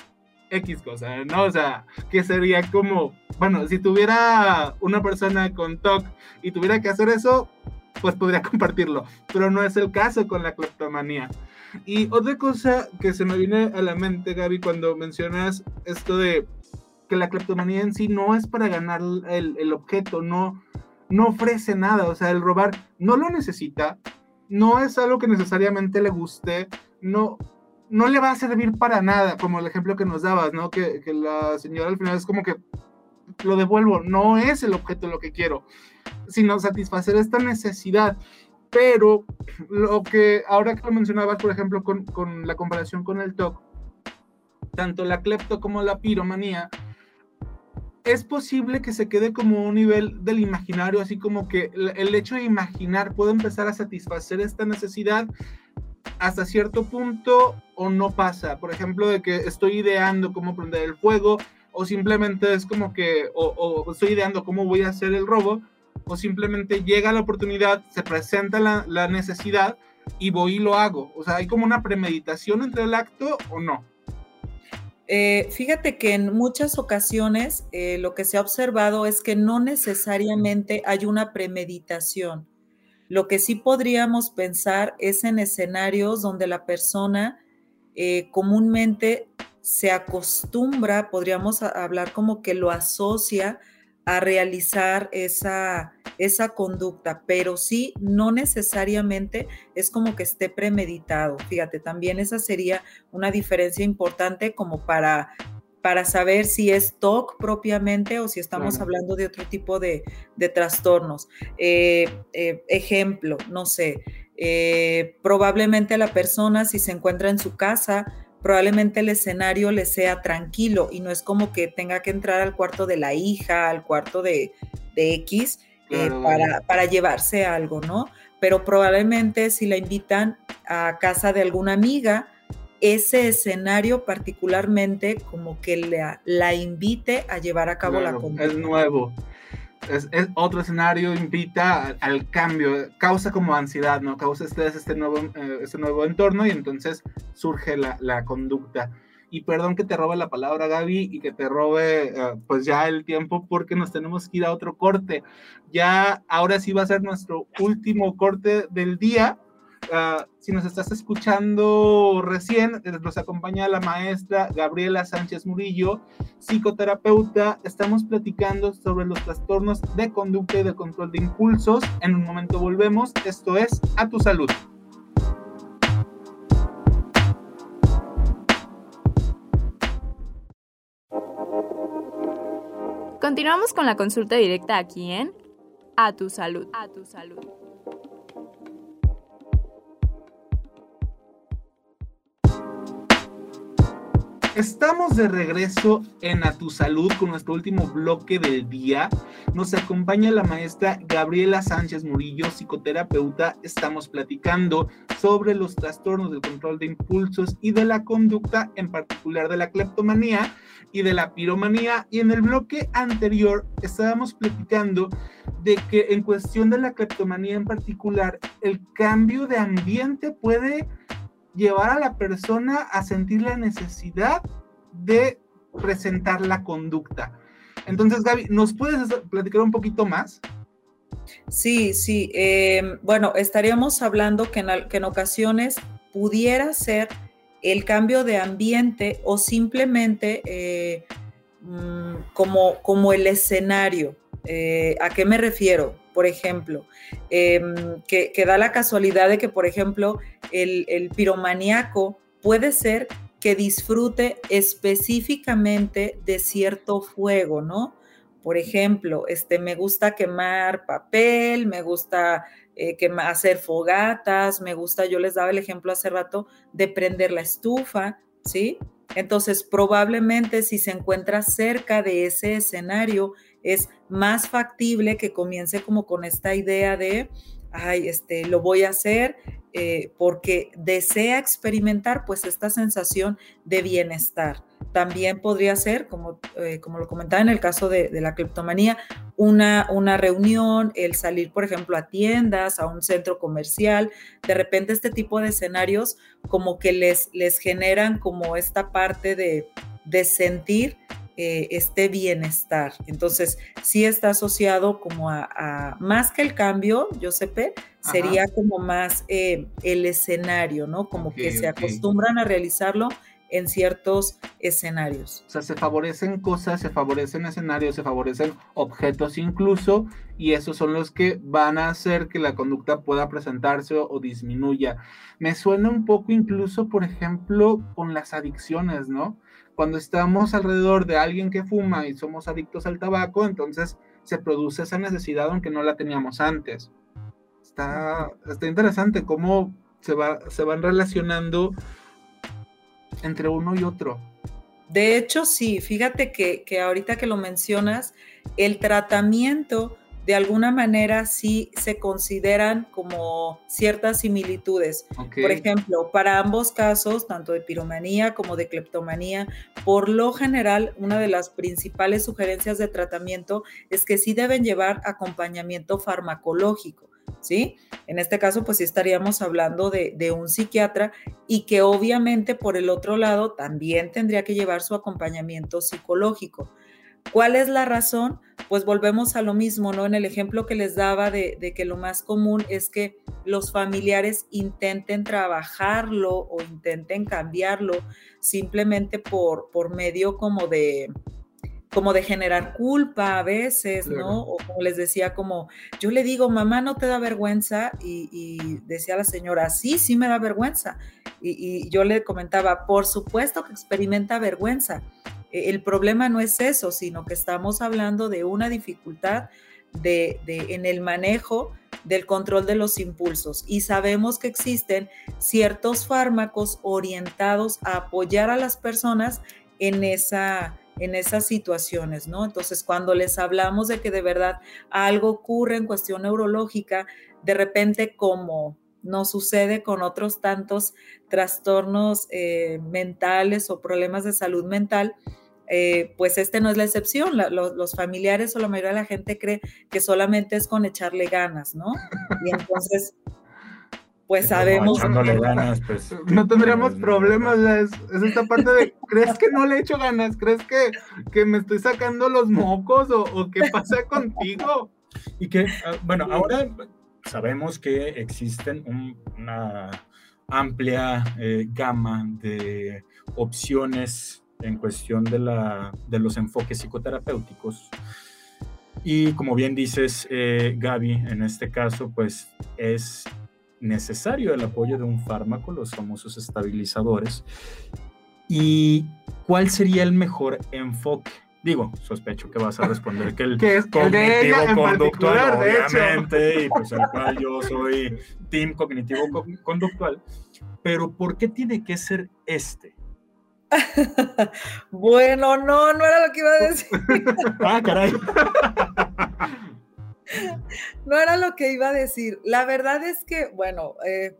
X cosa, ¿no? O sea, que sería como, bueno, si tuviera una persona con TOC y tuviera que hacer eso, pues podría compartirlo, pero no es el caso con la cleptomanía. Y otra cosa que se me viene a la mente, Gaby, cuando mencionas esto de que la cleptomanía en sí no es para ganar el, el objeto, no, no ofrece nada, o sea, el robar no lo necesita, no es algo que necesariamente le guste, no, no le va a servir para nada, como el ejemplo que nos dabas, ¿no? Que, que la señora al final es como que lo devuelvo, no es el objeto lo que quiero, sino satisfacer esta necesidad. Pero lo que ahora que lo mencionabas, por ejemplo, con, con la comparación con el TOC, tanto la clepto como la piromanía, es posible que se quede como un nivel del imaginario, así como que el hecho de imaginar puede empezar a satisfacer esta necesidad hasta cierto punto o no pasa. Por ejemplo, de que estoy ideando cómo prender el fuego o simplemente es como que, o, estoy ideando cómo voy a hacer el robo o simplemente llega la oportunidad, se presenta la, la necesidad y voy y lo hago. O sea, hay como una premeditación entre el acto o no. Eh, fíjate que en muchas ocasiones eh, lo que se ha observado es que no necesariamente hay una premeditación. Lo que sí podríamos pensar es en escenarios donde la persona eh, comúnmente se acostumbra, podríamos hablar como que lo asocia a realizar esa, esa conducta, pero sí, no necesariamente es como que esté premeditado. Fíjate, también esa sería una diferencia importante como para, para saber si es TOC propiamente o si estamos hablando de otro tipo de, trastornos. Eh, eh, ejemplo, no sé, eh, probablemente la persona si se encuentra en su casa, probablemente el escenario le sea tranquilo y no es como que tenga que entrar al cuarto de la hija, al cuarto de, X eh, para, para, llevarse algo, ¿no? Pero probablemente si la invitan a casa de alguna amiga, ese escenario particularmente como que la, la invite a llevar a cabo la conducta. Es nuevo es, otro escenario, invita al, cambio, causa como ansiedad, ¿no? Causa estrés este nuevo, eh, este nuevo entorno y entonces surge la, la, conducta. Y perdón que te robe la palabra, Gaby, y que te robe eh, pues ya el tiempo porque nos tenemos que ir a otro corte. Ya ahora sí va a ser nuestro último corte del día Si nos estás escuchando recién, eh, nos acompaña la maestra Gabriela Sánchez Murillo, psicoterapeuta. Estamos platicando sobre los trastornos de conducta y de control de impulsos. En un momento volvemos. Esto es A tu salud. Continuamos con la consulta directa aquí en A tu salud. A tu salud. Estamos de regreso en A Tu Salud con nuestro último bloque del día. Nos acompaña la maestra Gabriela Sánchez Murillo, psicoterapeuta. Estamos platicando sobre los trastornos del control de impulsos y de la conducta, en particular de la cleptomanía y de la piromanía. Y en el bloque anterior estábamos platicando de que en cuestión de la cleptomanía en particular, el cambio de ambiente puede llevar a la persona a sentir la necesidad de presentar la conducta. Entonces, Gaby, ¿nos puedes platicar un poquito más? Sí, sí. Em, bueno, estaríamos hablando que en, ocasiones pudiera ser el cambio de ambiente o simplemente eh, mm, como, como el escenario. Eh, ¿A qué me refiero? Por ejemplo, em, que, da la casualidad de que, por ejemplo, el, el piromaníaco puede ser que disfrute específicamente de cierto fuego, ¿no? Por ejemplo, este, me gusta quemar papel, me gusta eh, hacer fogatas, me gusta, yo les daba el ejemplo hace rato de prender la estufa, ¿sí? Entonces, probablemente si se encuentra cerca de ese escenario, es más factible que comience como con esta idea de, ay, este, lo voy a hacer eh, porque desea experimentar pues esta sensación de bienestar. También podría ser, como, eh, como lo comentaba en el caso de, la criptomanía, una, una reunión, el salir, por ejemplo, a tiendas, a un centro comercial. De repente este tipo de escenarios como que les, les generan como esta parte de, de sentir eh, este bienestar. Entonces, sí está asociado como a, más que el cambio, Josepe, sería como más eh, el escenario, ¿no? Como que se acostumbran a realizarlo en ciertos escenarios. O sea, se favorecen cosas, se favorecen escenarios, se favorecen objetos incluso, y esos son los que van a hacer que la conducta pueda presentarse o, o disminuya. Me suena un poco incluso, por ejemplo, con las adicciones, ¿no? Cuando estamos alrededor de alguien que fuma y somos adictos al tabaco, entonces se produce esa necesidad aunque no la teníamos antes. Está, está interesante cómo se, va, se van relacionando entre uno y otro. De hecho, sí, fíjate que, que ahorita que lo mencionas, el tratamiento de alguna manera sí se consideran como ciertas similitudes. Okay. Por ejemplo, para ambos casos, tanto de piromanía como de cleptomanía, por lo general, una de las principales sugerencias de tratamiento es que sí deben llevar acompañamiento farmacológico. ¿Sí? En este caso, pues sí estaríamos hablando de, de, un psiquiatra y que obviamente por el otro lado también tendría que llevar su acompañamiento psicológico. ¿Cuál es la razón? Pues volvemos a lo mismo, ¿no? En el ejemplo que les daba de, de, que lo más común es que los familiares intenten trabajarlo o intenten cambiarlo simplemente por, por medio como de, como de generar culpa a veces, claro. ¿no? O como les decía, como yo le digo, mamá, ¿no te da vergüenza? Y, y decía la señora, sí, sí me da vergüenza. Y, y, yo le comentaba, por supuesto que experimenta vergüenza. El problema no es eso, sino que estamos hablando de una dificultad de, en el manejo del control de los impulsos y sabemos que existen ciertos fármacos orientados a apoyar a las personas en esa en esas situaciones, ¿no? Entonces, cuando les hablamos de que de verdad algo ocurre en cuestión neurológica, de repente como no sucede con otros tantos trastornos eh, mentales o problemas de salud mental, eh, pues este no es la excepción. La, los, los, familiares o la mayoría de la gente cree que solamente es con echarle ganas, ¿no? Y entonces, pues sabemos. No, ganas, pues, no tendríamos pues, problemas. No. Es, es, esta parte de, ¿crees que no le echo ganas? ¿Crees que, que me estoy sacando los mocos o, o qué pasa contigo? Y que, uh, bueno, ahora sabemos que existen un, una amplia eh, gama de opciones en cuestión de, la, de los enfoques psicoterapéuticos. Y como bien dices, eh, Gaby, en este caso, pues es necesario el apoyo de un fármaco, los famosos estabilizadores. ¿Y cuál sería el mejor enfoque? Digo, sospecho que vas a responder que el es cognitivo el conductual, obviamente, y pues el cual yo soy team cognitivo conductual. Pero ¿por qué tiene que ser este? bueno, no, no era lo que iba a decir. ah, caray. no era lo que iba a decir. La verdad es que, bueno, eh,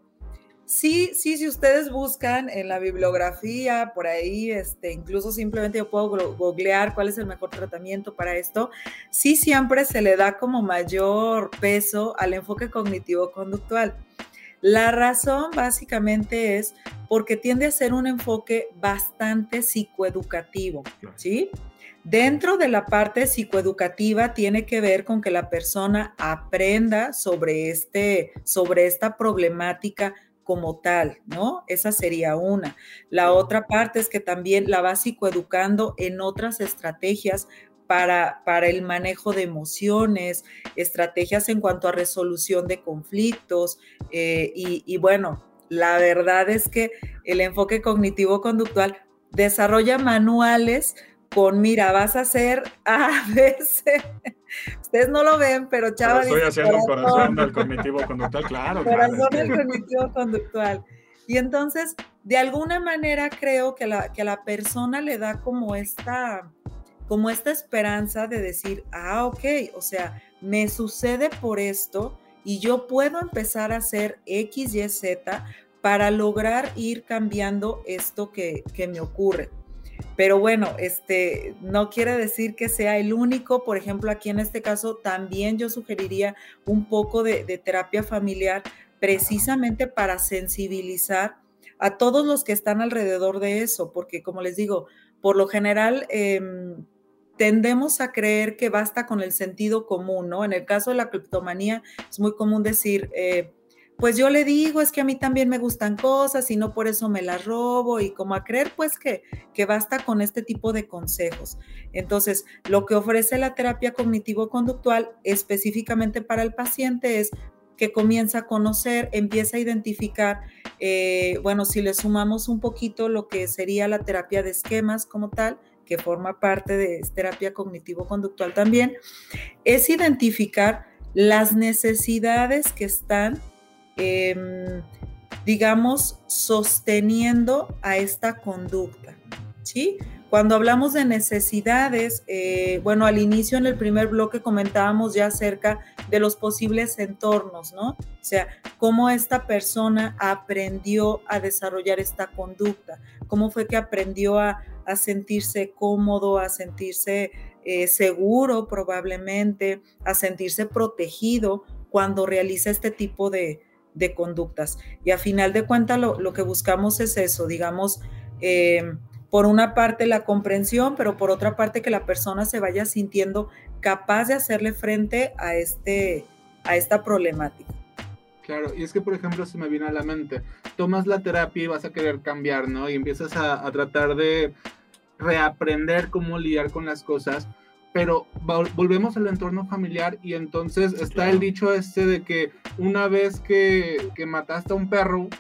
sí, sí, si ustedes buscan en la bibliografía, por ahí, este, incluso simplemente yo puedo googlear cuál es el mejor tratamiento para esto, sí siempre se le da como mayor peso al enfoque cognitivo-conductual. La razón básicamente es porque tiende a ser un enfoque bastante psicoeducativo, ¿sí? Dentro de la parte psicoeducativa tiene que ver con que la persona aprenda sobre, este, sobre esta problemática como tal, ¿no? Esa sería una. La otra parte es que también la va psicoeducando en otras estrategias para, para, el manejo de emociones, estrategias en cuanto a resolución de conflictos eh, y, y bueno, la verdad es que el enfoque cognitivo-conductual desarrolla manuales con, mira, vas a hacer A, B, C. Ustedes no lo ven, pero Chava Estoy haciendo un corazón del cognitivo-conductual, claro. Corazón claro, del cognitivo-conductual. Y entonces, de alguna manera creo que la, que a la persona le da como esta, como esta esperanza de decir, ah, ok, o sea, me sucede por esto y yo puedo empezar a hacer X, Y, Z para lograr ir cambiando esto que, que me ocurre. Pero bueno, este no quiere decir que sea el único. Por ejemplo, aquí en este caso también yo sugeriría un poco de, terapia familiar precisamente para sensibilizar a todos los que están alrededor de eso, porque como les digo, por lo general eh, tendemos a creer que basta con el sentido común, ¿no? En el caso de la criptomanía es muy común decir, eh, pues yo le digo, es que a mí también me gustan cosas y no por eso me las robo y como a creer pues que, que basta con este tipo de consejos. Entonces, lo que ofrece la terapia cognitivo-conductual específicamente para el paciente es que comienza a conocer, empieza a identificar, eh, bueno, si le sumamos un poquito lo que sería la terapia de esquemas como tal, que forma parte de terapia cognitivo-conductual también, es identificar las necesidades que están, em, digamos, sosteniendo a esta conducta, ¿sí? Cuando hablamos de necesidades, eh, bueno, al inicio en el primer bloque comentábamos ya acerca de los posibles entornos, ¿no? O sea, cómo esta persona aprendió a desarrollar esta conducta, cómo fue que aprendió a, sentirse cómodo, a sentirse eh, seguro probablemente, a sentirse protegido cuando realiza este tipo de, conductas. Y a final de cuentas lo, que buscamos es eso, digamos, eh, por una parte la comprensión, pero por otra parte que la persona se vaya sintiendo capaz de hacerle frente a, este, a esta problemática. Claro, y es que, por ejemplo, se me viene a la mente, tomas la terapia y vas a querer cambiar, ¿no? Y empiezas a, tratar de reaprender cómo lidiar con las cosas, pero volvemos al entorno familiar y entonces está el dicho este de que una vez que, que mataste a un perro,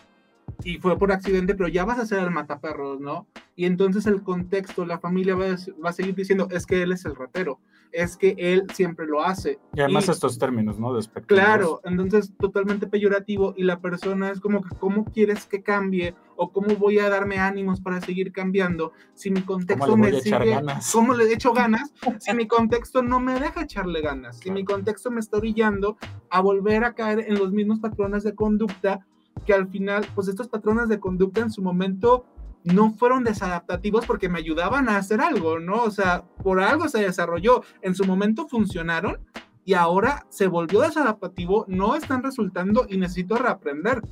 y fue por accidente, pero ya vas a ser el mataperros, ¿no? Y entonces el contexto, la familia va a, seguir diciendo, es que él es el ratero, es que él siempre lo hace. Y además estos términos, ¿no? claro, entonces totalmente peyorativo y la persona es como que, ¿cómo quieres que cambie? ¿O cómo voy a darme ánimos para seguir cambiando si mi contexto me sigue... Ganas? ¿Cómo le echo ganas? si mi contexto no me deja echarle ganas, si mi contexto me está orillando a volver a caer en los mismos patrones de conducta que al final, pues estos patrones de conducta en su momento no fueron desadaptativos porque me ayudaban a hacer algo, ¿no? O sea, por algo se desarrolló, en su momento funcionaron y ahora se volvió desadaptativo, no están resultando y necesito reaprender.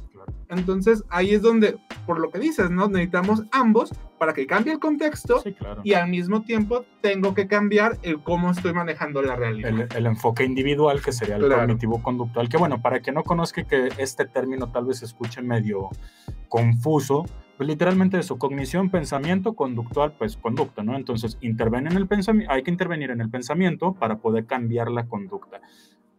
Entonces ahí es donde, por lo que dices, ¿no? Necesitamos ambos para que cambie el contexto y al mismo tiempo tengo que cambiar el cómo estoy manejando la realidad. El, enfoque individual, que sería el cognitivo conductual, que bueno, para que no conozca que este término tal vez se escuche medio confuso, pues literalmente de su cognición, pensamiento, conductual, pues conducta, ¿no? Entonces, interviene en el pensamiento, hay que intervenir en el pensamiento para poder cambiar la conducta.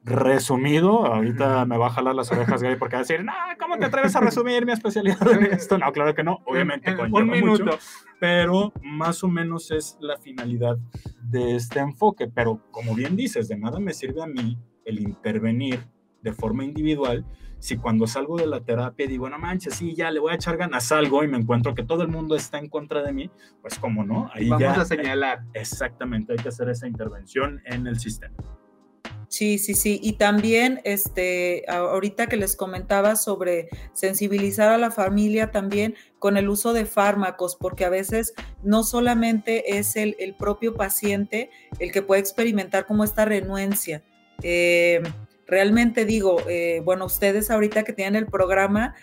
Resumido, ahorita me va a jalar las orejas gay porque va a decir, no, ¿cómo te atreves a resumir mi especialidad en esto? No, claro que no, obviamente con un minuto, mucho, pero más o menos es la finalidad de este enfoque. Pero como bien dices, de nada me sirve a mí el intervenir de forma individual si cuando salgo de la terapia digo, no manches, sí, ya le voy a echar ganas, salgo y me encuentro que todo el mundo está en contra de mí, pues cómo no, ahí Vamos a señalar. Exactamente, hay que hacer esa intervención en el sistema. Sí, sí, sí. Y también, este, ahorita que les comentaba sobre sensibilizar a la familia también con el uso de fármacos, porque a veces no solamente es el, el propio paciente el que puede experimentar como esta renuencia. Eh, realmente digo, eh, bueno, ustedes ahorita que tienen el programa,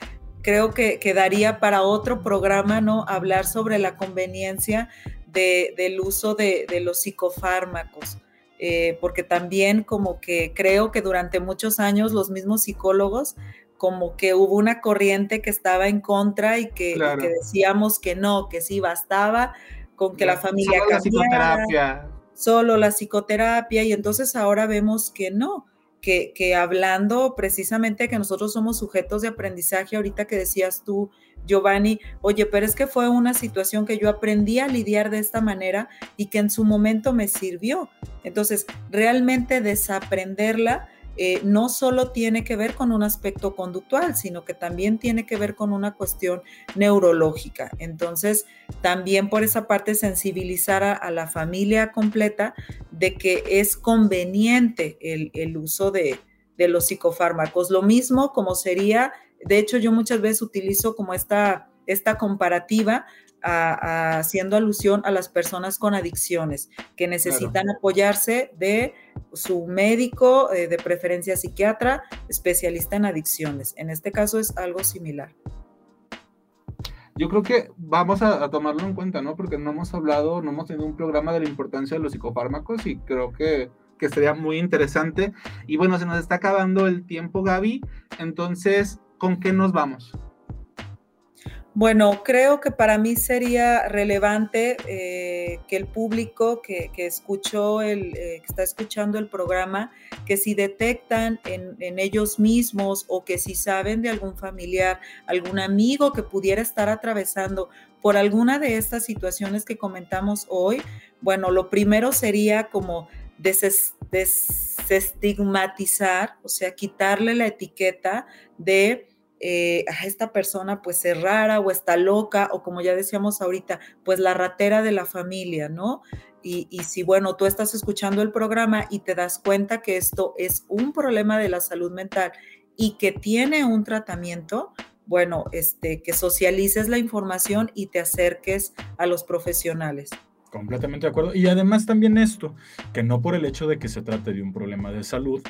creo que quedaría para otro programa, ¿no? Hablar sobre la conveniencia del uso de, los psicofármacos. Eh, porque también como que creo que durante muchos años los mismos psicólogos como que hubo una corriente que estaba en contra y que, decíamos que no, que sí bastaba con que la familia solo la psicoterapia. solo la psicoterapia y entonces ahora vemos que no, que, hablando precisamente que nosotros somos sujetos de aprendizaje, ahorita que decías tú, Giovanni, oye, pero es que fue una situación que yo aprendí a lidiar de esta manera y que en su momento me sirvió. Entonces, realmente desaprenderla eh, no solo tiene que ver con un aspecto conductual, sino que también tiene que ver con una cuestión neurológica. Entonces, también por esa parte sensibilizar a, la familia completa de que es conveniente el, uso de, los psicofármacos. Lo mismo como sería, de hecho yo muchas veces utilizo como esta, esta comparativa haciendo alusión a las personas con adicciones que necesitan apoyarse de su médico, eh, de preferencia psiquiatra, especialista en adicciones. En este caso es algo similar. Yo creo que vamos a, tomarlo en cuenta, ¿no? Porque no hemos hablado, no hemos tenido un programa de la importancia de los psicofármacos y creo que, que sería muy interesante. Y bueno, se nos está acabando el tiempo, Gaby. Entonces, ¿con qué nos vamos? Bueno, creo que para mí sería relevante eh, que el público que, escuchó el, eh, que está escuchando el programa, que si detectan en, en, ellos mismos o que si saben de algún familiar, algún amigo que pudiera estar atravesando por alguna de estas situaciones que comentamos hoy, bueno, lo primero sería como desestigmatizar, o sea, quitarle la etiqueta de eh, a esta persona pues es rara o está loca o como ya decíamos ahorita, pues la ratera de la familia, ¿no? Y, y, si, bueno, tú estás escuchando el programa y te das cuenta que esto es un problema de la salud mental y que tiene un tratamiento, bueno, este, que socialices la información y te acerques a los profesionales. Completamente de acuerdo. Y además también esto, que no por el hecho de que se trate de un problema de salud,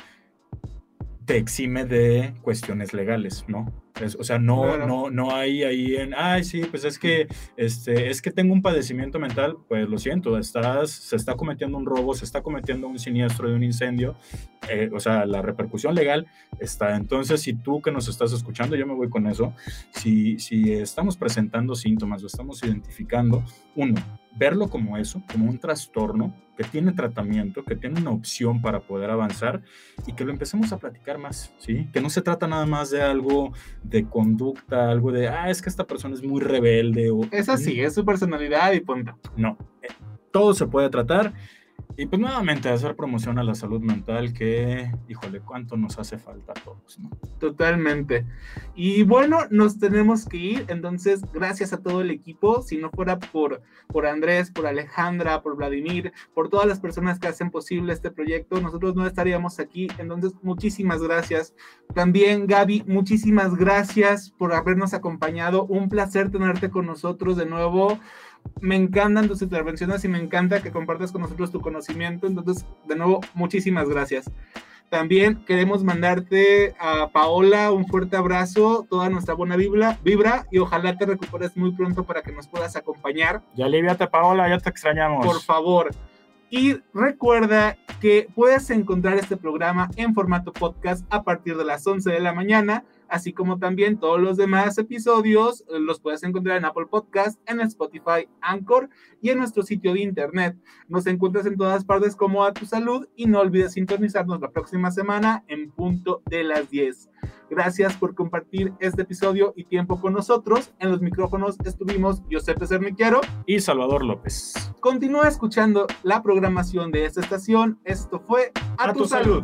te exime de cuestiones legales, ¿no? o sea, no, no, no hay ahí en, ay, sí, pues es que, este, es que tengo un padecimiento mental, pues lo siento, estás, se está cometiendo un robo, se está cometiendo un siniestro de un incendio, eh, o sea, la repercusión legal está. Entonces, si tú que nos estás escuchando, yo me voy con eso, si, si estamos presentando síntomas o estamos identificando, uno, verlo como eso, como un trastorno que tiene tratamiento, que tiene una opción para poder avanzar y que lo empecemos a platicar más, ¿sí? Que no se trata nada más de algo de conducta, algo de, ah, es que esta persona es muy rebelde o... Es así, es su personalidad y punto. No, eh, todo se puede tratar y pues nuevamente hacer promoción a la salud mental que, híjole, cuánto nos hace falta a todos, ¿no? Totalmente. Y bueno, nos tenemos que ir, entonces gracias a todo el equipo, si no fuera por, por Andrés, por Alejandra, por Vladimir, por todas las personas que hacen posible este proyecto, nosotros no estaríamos aquí, entonces muchísimas gracias. También Gaby, muchísimas gracias por habernos acompañado, un placer tenerte con nosotros de nuevo me encantan tus intervenciones y me encanta que compartas con nosotros tu conocimiento. Entonces, de nuevo, muchísimas gracias. También queremos mandarte a Paola un fuerte abrazo, toda nuestra buena vibra, vibra y ojalá te recuperes muy pronto para que nos puedas acompañar. Ya aliviate, Paola, ya te extrañamos. Por favor. Y recuerda que puedes encontrar este programa en formato podcast a partir de las 11 de la mañana así como también todos los demás episodios eh, los puedes encontrar en Apple Podcast, en Spotify, Anchor y en nuestro sitio de internet. Nos encuentras en todas partes como a tu salud y no olvides sintonizarnos la próxima semana en punto de las 10. Gracias por compartir este episodio y tiempo con nosotros. En los micrófonos estuvimos Giuseppe Cerniquiero y Salvador López. Continúa escuchando la programación de esta estación. Esto fue A, tu, salud.